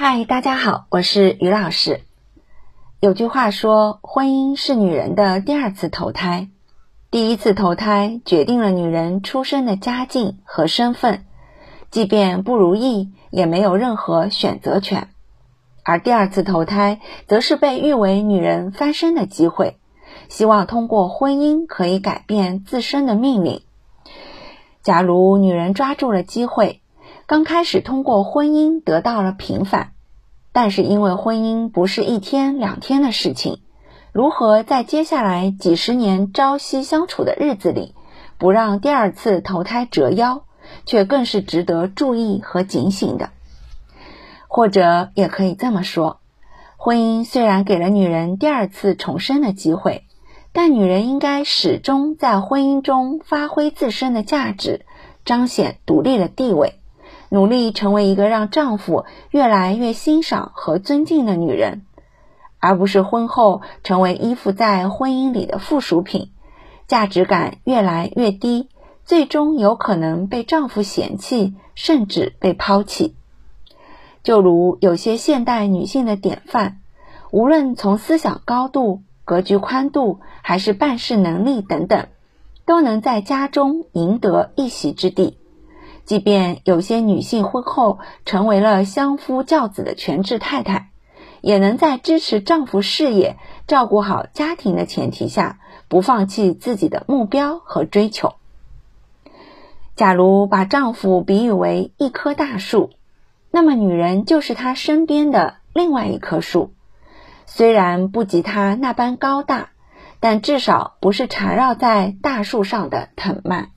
嗨，大家好，我是于老师。有句话说，婚姻是女人的第二次投胎。第一次投胎决定了女人出生的家境和身份，即便不如意，也没有任何选择权。而第二次投胎，则是被誉为女人翻身的机会，希望通过婚姻可以改变自身的命运。假如女人抓住了机会，刚开始通过婚姻得到了平反，但是因为婚姻不是一天两天的事情，如何在接下来几十年朝夕相处的日子里，不让第二次投胎折腰，却更是值得注意和警醒的。或者也可以这么说，婚姻虽然给了女人第二次重生的机会，但女人应该始终在婚姻中发挥自身的价值，彰显独立的地位。努力成为一个让丈夫越来越欣赏和尊敬的女人，而不是婚后成为依附在婚姻里的附属品，价值感越来越低，最终有可能被丈夫嫌弃，甚至被抛弃。就如有些现代女性的典范，无论从思想高度、格局宽度，还是办事能力等等，都能在家中赢得一席之地。即便有些女性婚后成为了相夫教子的全职太太，也能在支持丈夫事业、照顾好家庭的前提下，不放弃自己的目标和追求。假如把丈夫比喻为一棵大树，那么女人就是他身边的另外一棵树，虽然不及他那般高大，但至少不是缠绕在大树上的藤蔓。